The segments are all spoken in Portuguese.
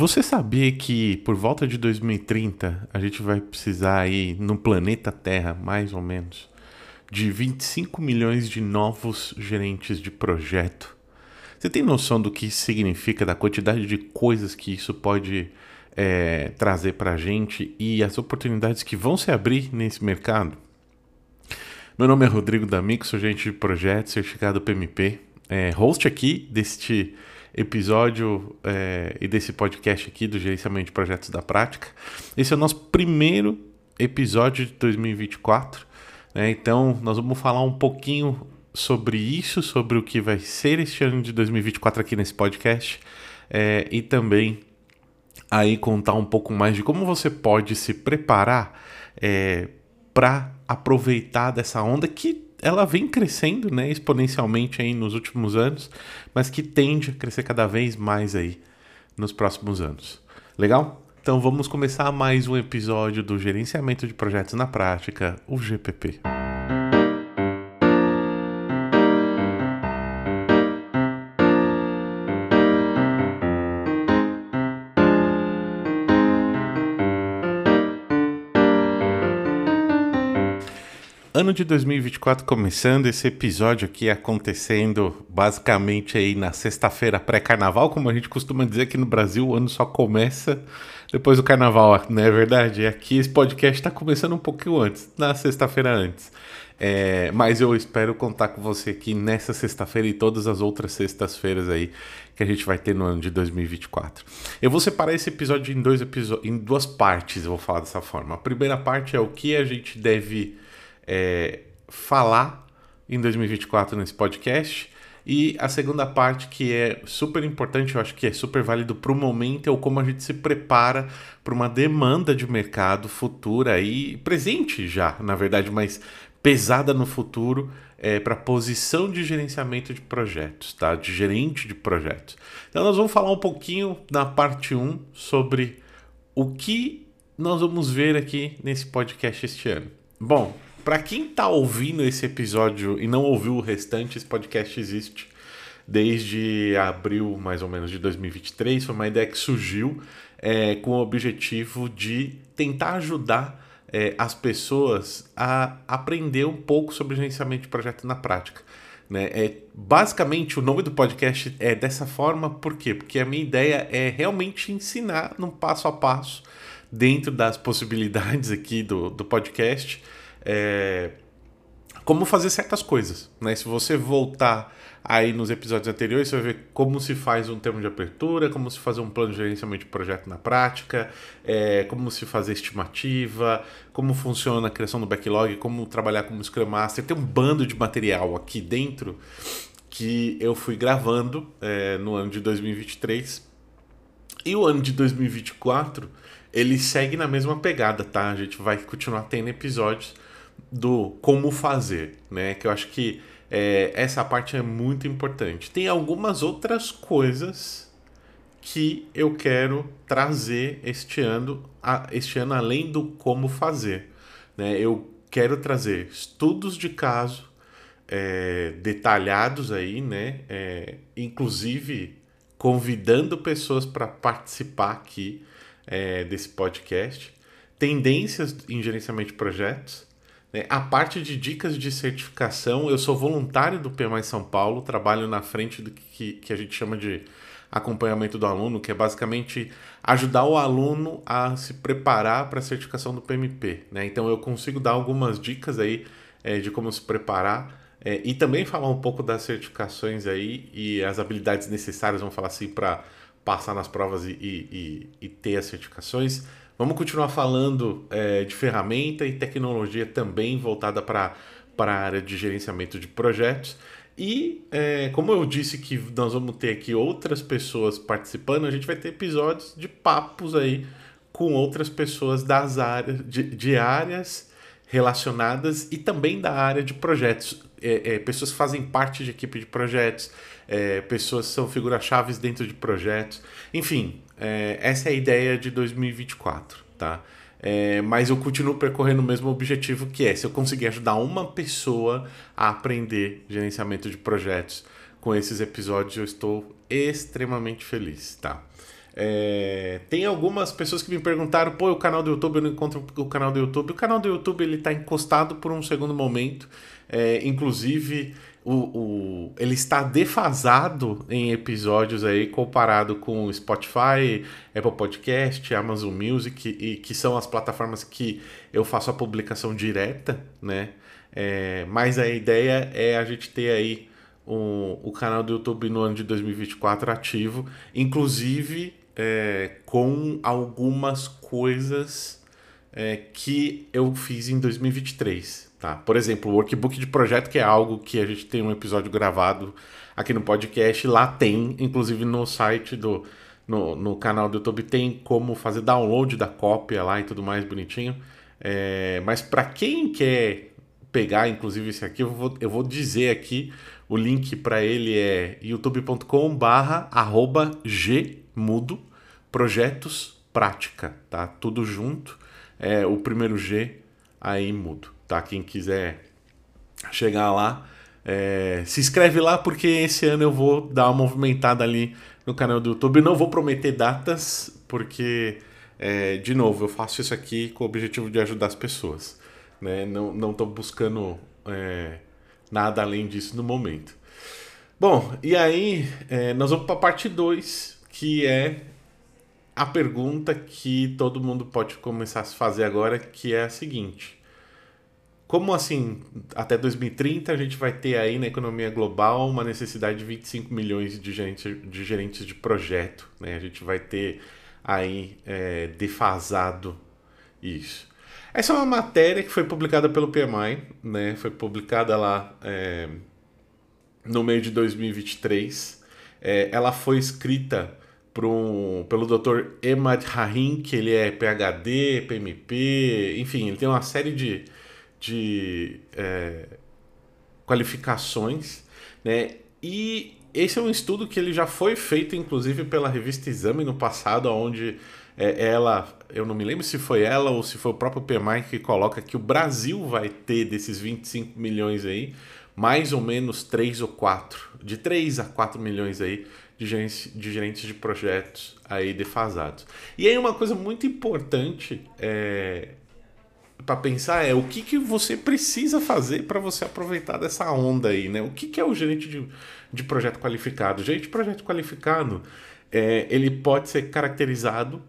Você sabia que por volta de 2030 a gente vai precisar aí no planeta Terra, mais ou menos, de 25 milhões de novos gerentes de projeto? Você tem noção do que isso significa, da quantidade de coisas que isso pode é, trazer para a gente e as oportunidades que vão se abrir nesse mercado? Meu nome é Rodrigo D'Amico, sou gerente de projeto, certificado PMP, é, host aqui deste episódio é, e desse podcast aqui do Gerenciamento de Projetos da Prática. Esse é o nosso primeiro episódio de 2024. Né? Então, nós vamos falar um pouquinho sobre isso, sobre o que vai ser este ano de 2024 aqui nesse podcast é, e também aí contar um pouco mais de como você pode se preparar é, para aproveitar dessa onda que ela vem crescendo né, exponencialmente aí nos últimos anos, mas que tende a crescer cada vez mais aí nos próximos anos. Legal? Então vamos começar mais um episódio do Gerenciamento de Projetos na Prática, o GPP. Ano de 2024 começando, esse episódio aqui acontecendo basicamente aí na sexta-feira pré-carnaval, como a gente costuma dizer aqui no Brasil, o ano só começa depois do carnaval, não é verdade? Aqui esse podcast está começando um pouquinho antes, na sexta-feira antes. É, mas eu espero contar com você aqui nessa sexta-feira e todas as outras sextas-feiras aí que a gente vai ter no ano de 2024. Eu vou separar esse episódio em, dois em duas partes, eu vou falar dessa forma. A primeira parte é o que a gente deve é, falar em 2024 nesse podcast. E a segunda parte, que é super importante, eu acho que é super válido para o momento, é o como a gente se prepara para uma demanda de mercado futura e presente já, na verdade, mas pesada no futuro é, para posição de gerenciamento de projetos, tá? De gerente de projetos. Então nós vamos falar um pouquinho na parte 1 sobre o que nós vamos ver aqui nesse podcast este ano. Bom, para quem tá ouvindo esse episódio e não ouviu o restante, esse podcast existe desde abril, mais ou menos, de 2023. Foi uma ideia que surgiu é, com o objetivo de tentar ajudar é, as pessoas a aprender um pouco sobre gerenciamento de projeto na prática. Né? É, basicamente, o nome do podcast é dessa forma, por quê? Porque a minha ideia é realmente ensinar num passo a passo, dentro das possibilidades aqui do, do podcast, é, como fazer certas coisas. Né? Se você voltar aí nos episódios anteriores, você vai ver como se faz um termo de abertura, como se fazer um plano de gerenciamento de projeto na prática, é, como se fazer estimativa, como funciona a criação do backlog, como trabalhar como Scrum Master. Tem um bando de material aqui dentro que eu fui gravando é, no ano de 2023. E o ano de 2024, ele segue na mesma pegada, tá? A gente vai continuar tendo episódios do como fazer, né? Que eu acho que é, essa parte é muito importante. Tem algumas outras coisas que eu quero trazer este ano, este ano além do como fazer. Né? Eu quero trazer estudos de caso é, detalhados aí, né? É, inclusive convidando pessoas para participar aqui é, desse podcast, tendências em gerenciamento de projetos? A parte de dicas de certificação, eu sou voluntário do PMI São Paulo, trabalho na frente do que, que a gente chama de acompanhamento do aluno, que é basicamente ajudar o aluno a se preparar para a certificação do PMP. Né? Então eu consigo dar algumas dicas aí é, de como se preparar é, e também falar um pouco das certificações aí e as habilidades necessárias, vamos falar assim, para passar nas provas e, e, e ter as certificações. Vamos continuar falando é, de ferramenta e tecnologia também voltada para a área de gerenciamento de projetos. E é, como eu disse que nós vamos ter aqui outras pessoas participando, a gente vai ter episódios de papos aí com outras pessoas das áreas de, de áreas relacionadas e também da área de projetos. É, é, pessoas que fazem parte de equipe de projetos, é, pessoas que são figuras-chave dentro de projetos. Enfim, é, essa é a ideia de 2024, tá? É, mas eu continuo percorrendo o mesmo objetivo que é se eu conseguir ajudar uma pessoa a aprender gerenciamento de projetos com esses episódios, eu estou extremamente feliz, tá? É, tem algumas pessoas que me perguntaram, pô, o canal do YouTube, eu não encontro o canal do YouTube. O canal do YouTube ele está encostado por um segundo momento. É, inclusive, o, o, ele está defasado em episódios aí comparado com Spotify, Apple Podcast, Amazon Music, e que são as plataformas que eu faço a publicação direta, né? É, mas a ideia é a gente ter aí o, o canal do YouTube no ano de 2024 ativo, inclusive é, com algumas coisas é, que eu fiz em 2023. Tá? Por exemplo, o workbook de projeto, que é algo que a gente tem um episódio gravado aqui no podcast, lá tem, inclusive no site do. No, no canal do YouTube tem como fazer download da cópia lá e tudo mais bonitinho. É, mas para quem quer pegar, inclusive, esse aqui, eu vou, eu vou dizer aqui o link para ele é youtube.com barra arroba gmudo projetos prática, tá? Tudo junto. É o primeiro G aí mudo, tá? Quem quiser chegar lá, é, se inscreve lá porque esse ano eu vou dar uma movimentada ali no canal do YouTube. Não vou prometer datas porque, é, de novo, eu faço isso aqui com o objetivo de ajudar as pessoas. Né? Não estou buscando é, nada além disso no momento. Bom, e aí é, nós vamos para a parte 2, que é a pergunta que todo mundo pode começar a se fazer agora, que é a seguinte. Como assim, até 2030 a gente vai ter aí na economia global uma necessidade de 25 milhões de gerentes de, gerentes de projeto, né? A gente vai ter aí é, defasado isso. Essa é uma matéria que foi publicada pelo PMI, né? Foi publicada lá é, no meio de 2023. É, ela foi escrita um, pelo Dr. Emad Rahim, que ele é PhD, PMP, enfim, ele tem uma série de, de é, qualificações, né? E esse é um estudo que ele já foi feito, inclusive, pela revista Exame no passado, onde é, ela, eu não me lembro se foi ela ou se foi o próprio PMI que coloca que o Brasil vai ter desses 25 milhões aí, mais ou menos 3 ou 4, de 3 a 4 milhões aí de gerentes, de gerentes de projetos aí defasados. E aí uma coisa muito importante é, para pensar é o que, que você precisa fazer para você aproveitar dessa onda aí, né? O que, que é o gerente de, de projeto qualificado? O gerente de projeto qualificado, é, ele pode ser caracterizado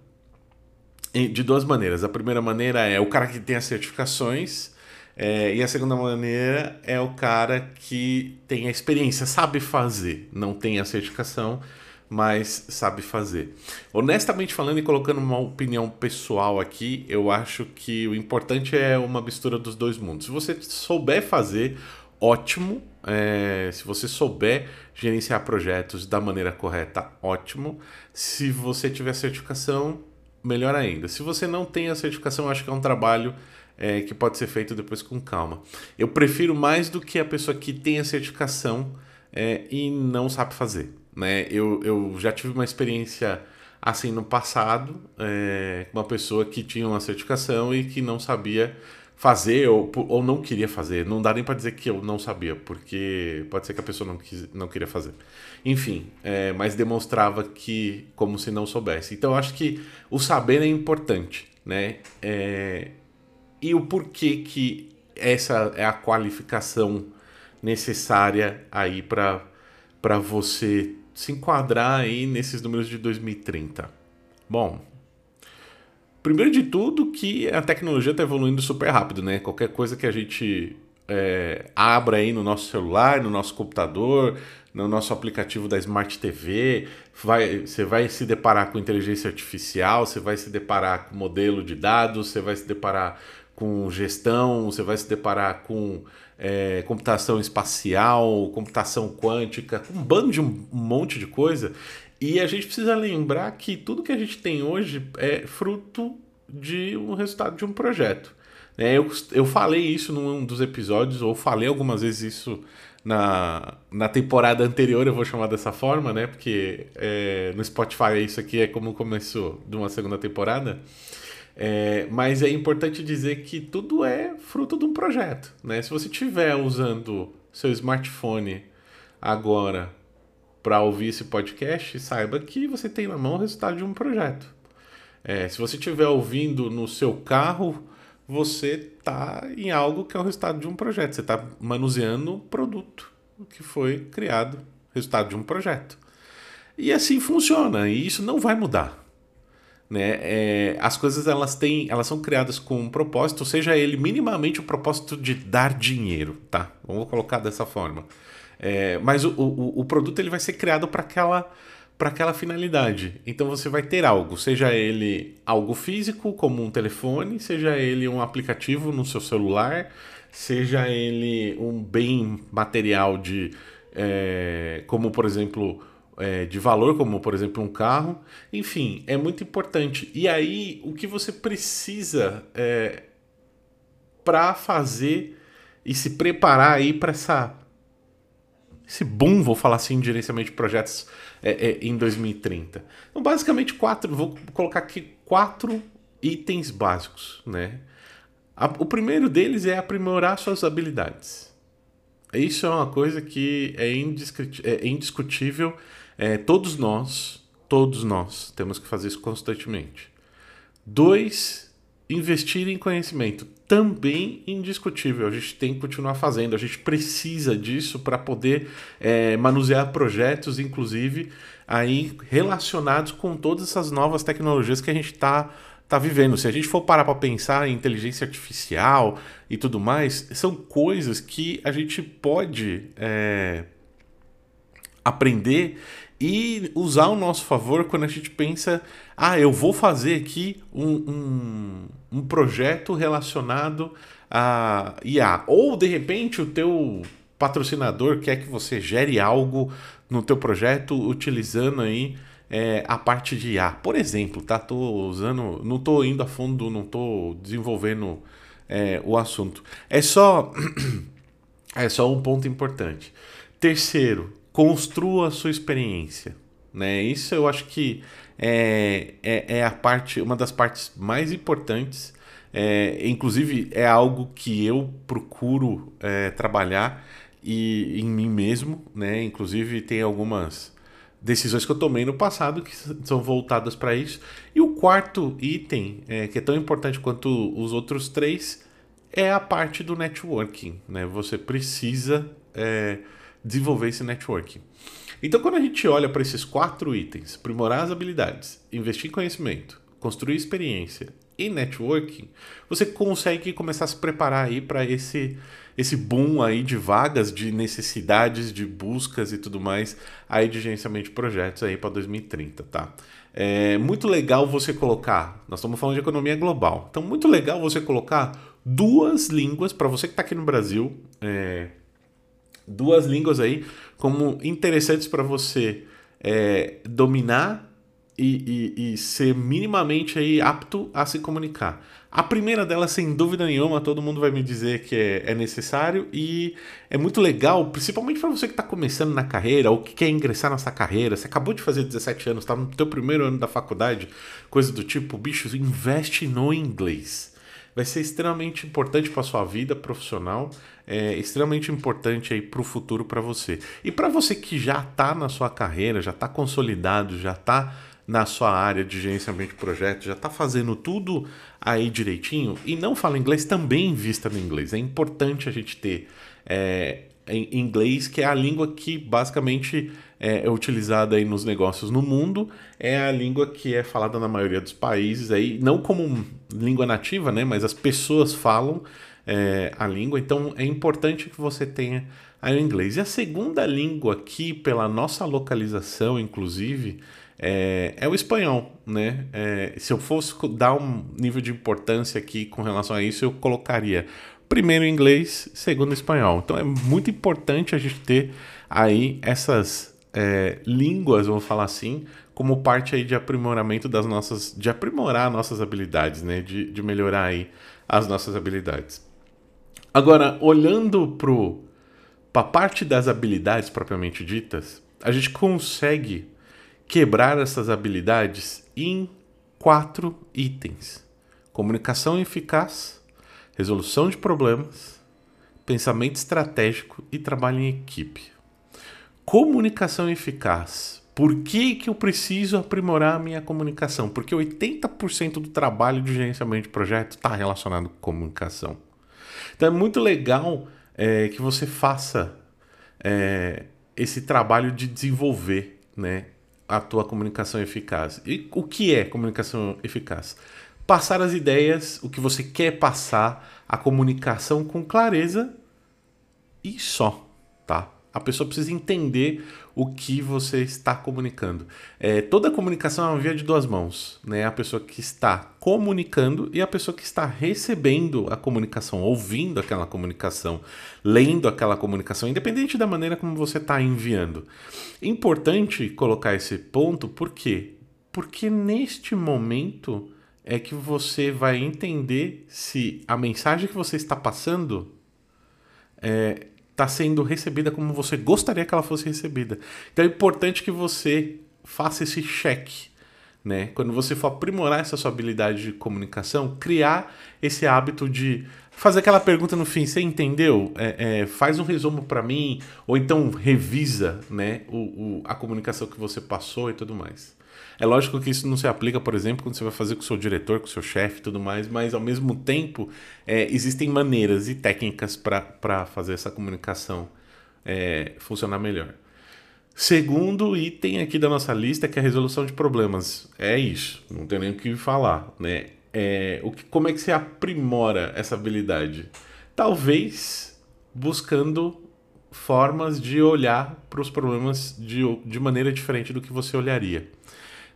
de duas maneiras. A primeira maneira é o cara que tem as certificações, é, e a segunda maneira é o cara que tem a experiência, sabe fazer, não tem a certificação, mas sabe fazer. Honestamente falando e colocando uma opinião pessoal aqui, eu acho que o importante é uma mistura dos dois mundos. Se você souber fazer, ótimo. É, se você souber gerenciar projetos da maneira correta, ótimo. Se você tiver certificação, melhor ainda. Se você não tem a certificação, acho que é um trabalho é, que pode ser feito depois com calma. Eu prefiro mais do que a pessoa que tem a certificação é, e não sabe fazer. Né? Eu, eu já tive uma experiência assim no passado, é, uma pessoa que tinha uma certificação e que não sabia fazer ou, ou não queria fazer. Não dá nem para dizer que eu não sabia, porque pode ser que a pessoa não, quis, não queria fazer. Enfim, é, mas demonstrava que como se não soubesse. Então eu acho que o saber é importante, né? É, e o porquê que essa é a qualificação necessária aí para você se enquadrar aí nesses números de 2030. Bom, Primeiro de tudo que a tecnologia está evoluindo super rápido, né? Qualquer coisa que a gente é, abra aí no nosso celular, no nosso computador, no nosso aplicativo da Smart TV, vai, você vai se deparar com inteligência artificial, você vai se deparar com modelo de dados, você vai se deparar com gestão, você vai se deparar com é, computação espacial, computação quântica, um bando de um, monte de coisa. E a gente precisa lembrar que tudo que a gente tem hoje é fruto de um resultado de um projeto. É, eu, eu falei isso num dos episódios, ou falei algumas vezes isso na, na temporada anterior, eu vou chamar dessa forma, né? Porque é, no Spotify isso aqui é como começou de uma segunda temporada. É, mas é importante dizer que tudo é fruto de um projeto. Né? Se você estiver usando seu smartphone agora para ouvir esse podcast, saiba que você tem na mão o resultado de um projeto. É, se você estiver ouvindo no seu carro, você está em algo que é o resultado de um projeto. Você está manuseando um produto que foi criado, resultado de um projeto. E assim funciona, e isso não vai mudar. Né? É, as coisas elas têm, elas são criadas com um propósito, seja ele minimamente o propósito de dar dinheiro, tá? Vamos colocar dessa forma. É, mas o, o, o, produto ele vai ser criado para aquela para aquela finalidade. Então você vai ter algo, seja ele algo físico, como um telefone, seja ele um aplicativo no seu celular, seja ele um bem material de é, como por exemplo é, de valor, como por exemplo um carro. Enfim, é muito importante. E aí, o que você precisa é, para fazer e se preparar aí para essa esse boom, vou falar assim, de gerenciamento de projetos é, é, em 2030. Então, basicamente, quatro, vou colocar aqui quatro itens básicos, né? O primeiro deles é aprimorar suas habilidades. Isso é uma coisa que é, é indiscutível é, todos nós, todos nós temos que fazer isso constantemente. Dois, investir em conhecimento. Também indiscutível, a gente tem que continuar fazendo, a gente precisa disso para poder é, manusear projetos, inclusive aí relacionados com todas essas novas tecnologias que a gente está tá vivendo. Se a gente for parar para pensar em inteligência artificial e tudo mais, são coisas que a gente pode é, aprender e usar ao nosso favor quando a gente pensa, ah, eu vou fazer aqui um, um, um projeto relacionado a IA. Ou de repente o teu patrocinador quer que você gere algo no teu projeto utilizando aí é, a parte de IA. Por exemplo, tá? Tô usando, não tô indo a fundo, não tô desenvolvendo é, o assunto. É só, é só um ponto importante. Terceiro, construa a sua experiência. Né? Isso eu acho que é, é, é a parte, uma das partes mais importantes. É, inclusive é algo que eu procuro é, trabalhar e em mim mesmo, né? Inclusive tem algumas decisões que eu tomei no passado que são voltadas para isso. E o quarto item, é, que é tão importante quanto os outros três, é a parte do networking, né? Você precisa é, desenvolver esse networking. Então, quando a gente olha para esses quatro itens, aprimorar as habilidades, investir em conhecimento, construir experiência e networking, você consegue começar a se preparar aí para esse esse boom aí de vagas, de necessidades, de buscas e tudo mais aí de gerenciamento de projetos aí para 2030, tá? É muito legal você colocar, nós estamos falando de economia global, então muito legal você colocar duas línguas para você que está aqui no Brasil, é, duas línguas aí como interessantes para você é, dominar e, e, e, ser minimamente aí apto a se comunicar. A primeira delas, sem dúvida nenhuma, todo mundo vai me dizer que é, é necessário e é muito legal, principalmente para você que está começando na carreira ou que quer ingressar nessa carreira. Você acabou de fazer 17 anos, está no teu primeiro ano da faculdade, coisa do tipo, bicho, investe no inglês vai ser extremamente importante para sua vida profissional, é extremamente importante aí para o futuro para você. E para você que já está na sua carreira, já está consolidado, já está na sua área de gerenciamento de projetos, já está fazendo tudo aí direitinho e não fala inglês, também invista no inglês. É importante a gente ter é, em inglês, que é a língua que basicamente é, é utilizada aí nos negócios no mundo, é a língua que é falada na maioria dos países aí, não como língua nativa, né, mas as pessoas falam é, a língua, então é importante que você tenha aí o inglês. E a segunda língua aqui, pela nossa localização, inclusive, é, é o espanhol, né? É, se eu fosse dar um nível de importância aqui com relação a isso, eu colocaria primeiro inglês, segundo espanhol. Então é muito importante a gente ter aí essas é, línguas, vamos falar assim, como parte aí de aprimoramento das nossas, de aprimorar nossas habilidades, né? De, de melhorar aí as nossas habilidades. Agora, olhando para a parte das habilidades propriamente ditas, a gente consegue quebrar essas habilidades em quatro itens: comunicação eficaz, resolução de problemas, pensamento estratégico e trabalho em equipe. comunicação eficaz. Por que, que eu preciso aprimorar a minha comunicação? Porque 80% do trabalho de gerenciamento de projeto está relacionado com comunicação. Então é muito legal é, que você faça é, esse trabalho de desenvolver né, a tua comunicação eficaz. E o que é comunicação eficaz? Passar as ideias, o que você quer passar, a comunicação com clareza e só, tá? A pessoa precisa entender o que você está comunicando. É, toda comunicação é uma via de duas mãos, né? A pessoa que está comunicando e a pessoa que está recebendo a comunicação, ouvindo aquela comunicação, lendo aquela comunicação, independente da maneira como você está enviando. Importante colocar esse ponto, por quê? Porque neste momento é que você vai entender se a mensagem que você está passando é, está sendo recebida como você gostaria que ela fosse recebida. Então é importante que você faça esse cheque. Né? Quando você for aprimorar essa sua habilidade de comunicação, criar esse hábito de fazer aquela pergunta no fim, você entendeu? É, é, faz um resumo para mim, ou então revisa né, o, o, a comunicação que você passou e tudo mais. É lógico que isso não se aplica, por exemplo, quando você vai fazer com o seu diretor, com o seu chefe e tudo mais, mas ao mesmo tempo é, existem maneiras e técnicas para fazer essa comunicação é, funcionar melhor. Segundo item aqui da nossa lista que é a resolução de problemas. É isso, não tem nem o que falar, né? É, o que, como é que você aprimora essa habilidade? Talvez buscando formas de olhar para os problemas de, de maneira diferente do que você olharia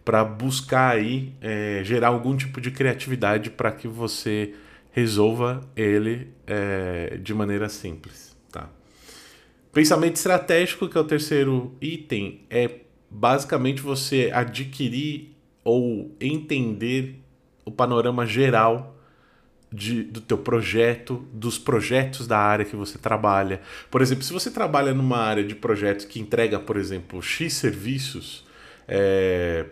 para buscar aí é, gerar algum tipo de criatividade para que você resolva ele é, de maneira simples. Tá? Pensamento estratégico, que é o terceiro item, é basicamente você adquirir ou entender o panorama geral de, do teu projeto, dos projetos da área que você trabalha. Por exemplo, se você trabalha numa área de projetos que entrega, por exemplo, X serviços, é,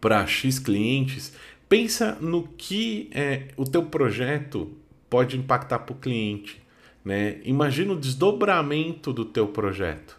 para X clientes, pensa no que é, o teu projeto pode impactar para o cliente. Né? Imagina o desdobramento do teu projeto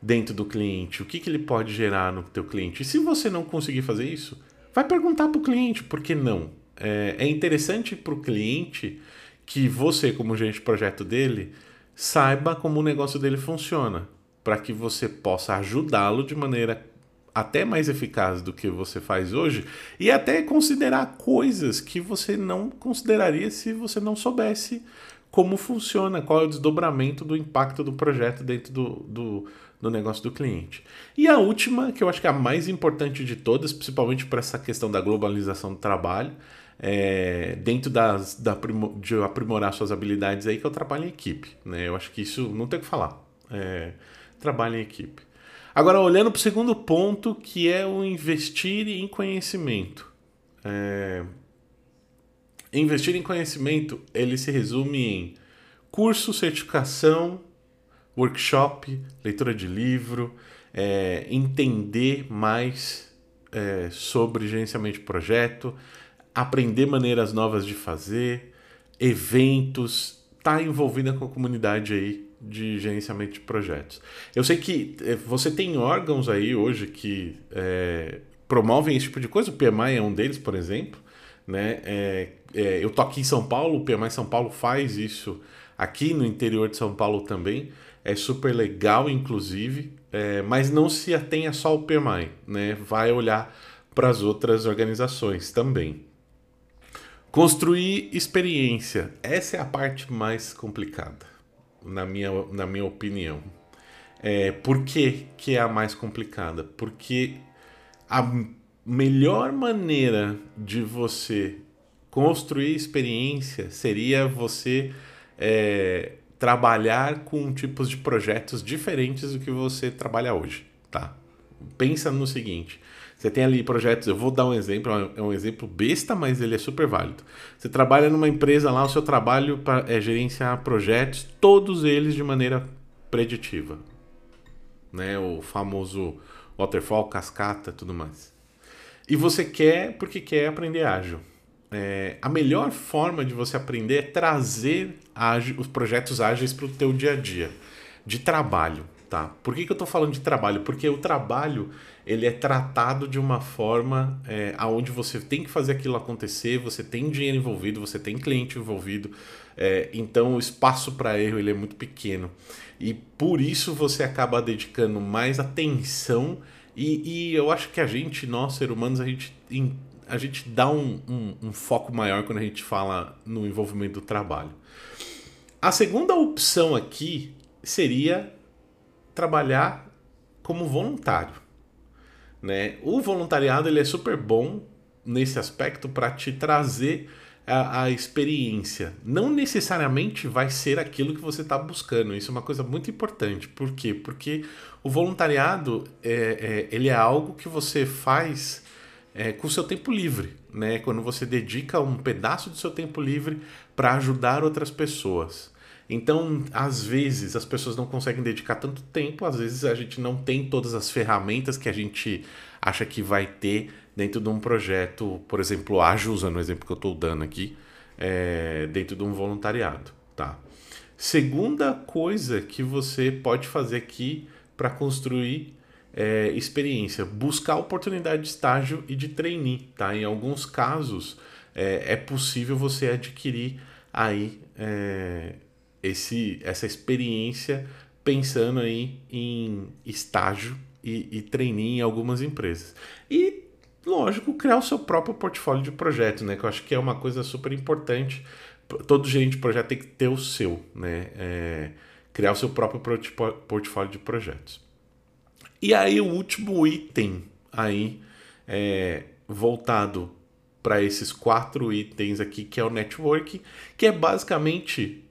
dentro do cliente, o que, que ele pode gerar no teu cliente. E se você não conseguir fazer isso, vai perguntar para o cliente, por que não? É, é interessante para o cliente que você, como gerente de projeto dele, saiba como o negócio dele funciona, para que você possa ajudá-lo de maneira até mais eficaz do que você faz hoje e até considerar coisas que você não consideraria se você não soubesse como funciona, qual é o desdobramento do impacto do projeto dentro do, do, do negócio do cliente. E a última, que eu acho que é a mais importante de todas, principalmente para essa questão da globalização do trabalho, é, dentro das, da, de aprimorar suas habilidades aí, que o trabalho em equipe. Né? Eu acho que isso não tem o que falar. É, trabalho em equipe. Agora, olhando para o segundo ponto, que é o investir em conhecimento. É... Investir em conhecimento, ele se resume em curso, certificação, workshop, leitura de livro, é, entender mais é, sobre gerenciamento de projeto, aprender maneiras novas de fazer, eventos, tá envolvida com a comunidade aí de gerenciamento de projetos. Eu sei que eh, você tem órgãos aí hoje que é, promovem esse tipo de coisa, o PMI é um deles, por exemplo. Né? É, é, eu tô aqui em São Paulo, o PMI São Paulo faz isso aqui no interior de São Paulo também. É super legal, inclusive, é, mas não se atenha só ao PMI, né? vai olhar para as outras organizações também. Construir experiência. Essa é a parte mais complicada na minha, na minha opinião. É, por que, que é a mais complicada? Porque a melhor maneira de você construir experiência seria você é, trabalhar com tipos de projetos diferentes do que você trabalha hoje, tá? Pensa no seguinte, você tem ali projetos, eu vou dar um exemplo, é um exemplo besta, mas ele é super válido. Você trabalha numa empresa lá, o seu trabalho é gerenciar projetos, todos eles de maneira preditiva. Né? O famoso waterfall, cascata, tudo mais. E você quer porque quer aprender ágil. É, a melhor forma de você aprender é trazer ágil, os projetos ágeis para o teu dia a dia de trabalho. Tá? Por que, que eu estou falando de trabalho? Porque o trabalho ele é tratado de uma forma é, aonde você tem que fazer aquilo acontecer, você tem dinheiro envolvido, você tem cliente envolvido, é, então o espaço para erro ele é muito pequeno e por isso você acaba dedicando mais atenção e, e eu acho que a gente, nós seres humanos, a gente, a gente dá um, um, um foco maior quando a gente fala no envolvimento do trabalho. A segunda opção aqui seria trabalhar como voluntário. Né? O voluntariado ele é super bom nesse aspecto para te trazer a, a, experiência. Não necessariamente vai ser aquilo que você está buscando. Isso é uma coisa muito importante. Por quê? Porque o voluntariado é, é ele é algo que você faz é, com o seu tempo livre. Né? Quando você dedica um pedaço do seu tempo livre para ajudar outras pessoas. Então, às vezes, as pessoas não conseguem dedicar tanto tempo, às vezes a gente não tem todas as ferramentas que a gente acha que vai ter dentro de um projeto, por exemplo, ágil, usando o exemplo que eu estou dando aqui, é, dentro de um voluntariado. Tá? Segunda coisa que você pode fazer aqui para construir é, experiência, buscar oportunidade de estágio e de trainee. Tá? Em alguns casos, é, é possível você adquirir aí é, esse, essa experiência pensando aí em estágio e, e trainee em algumas empresas. E, lógico, criar o seu próprio portfólio de projeto, né? Que eu acho que é uma coisa super importante. Todo gerente de projeto tem que ter o seu, né? É, criar o seu próprio portfólio de projetos. E aí o último item aí é, voltado para esses quatro itens aqui, que é o networking, que é basicamente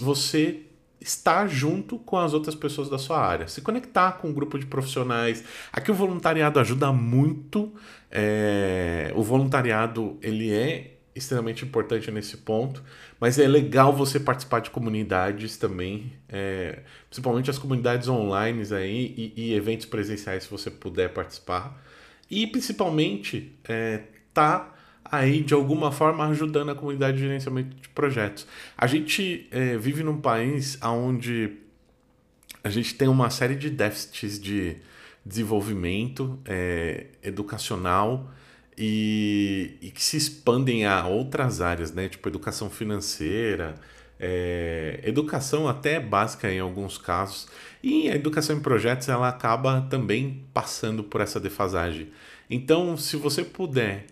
você estar junto com as outras pessoas da sua área, se conectar com um grupo de profissionais. Aqui o voluntariado ajuda muito. É... o voluntariado ele é extremamente importante nesse ponto, mas é legal você participar de comunidades também, é... principalmente as comunidades online aí e, e, eventos presenciais se você puder participar e principalmente é, tá aí de alguma forma ajudando a comunidade de gerenciamento de projetos. A gente é, vive num país onde a gente tem uma série de déficits de desenvolvimento é, educacional e, e, que se expandem a outras áreas, né? Tipo educação financeira, é, educação até básica em alguns casos. E a educação em projetos ela acaba também passando por essa defasagem. Então, se você puder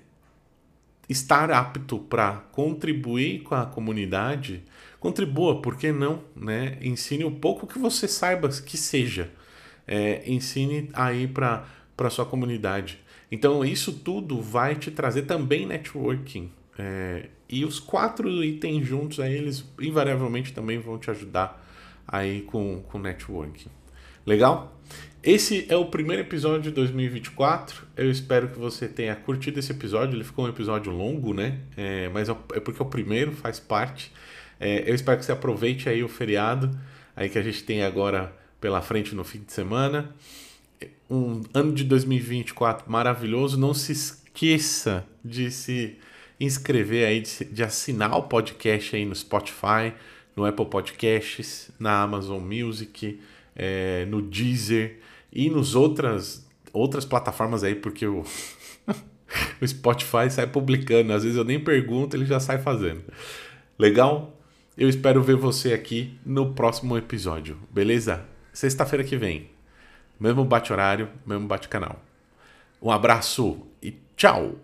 estar apto para contribuir com a comunidade, contribua, por que não? Né? Ensine o pouco que você saiba que seja. É, ensine aí para a sua comunidade. Então, isso tudo vai te trazer também networking. É, e os quatro itens juntos, aí, eles invariavelmente também vão te ajudar aí com, com networking. Legal? Esse é o primeiro episódio de 2024. Eu espero que você tenha curtido esse episódio. Ele ficou um episódio longo, né? É, mas é, é porque é o primeiro, faz parte. É, eu espero que você aproveite aí o feriado aí que a gente tem agora pela frente no fim de semana. Um ano de 2024 maravilhoso. Não se esqueça de se inscrever aí, de, de assinar o podcast aí no Spotify, no Apple Podcasts, na Amazon Music, é, no Deezer e nos outras outras plataformas aí, porque o, o Spotify sai publicando. Às vezes eu nem pergunto, ele já sai fazendo. Legal? Eu espero ver você aqui no próximo episódio, beleza? Sexta-feira que vem. Mesmo bate-horário, mesmo bate-canal. Um abraço e tchau!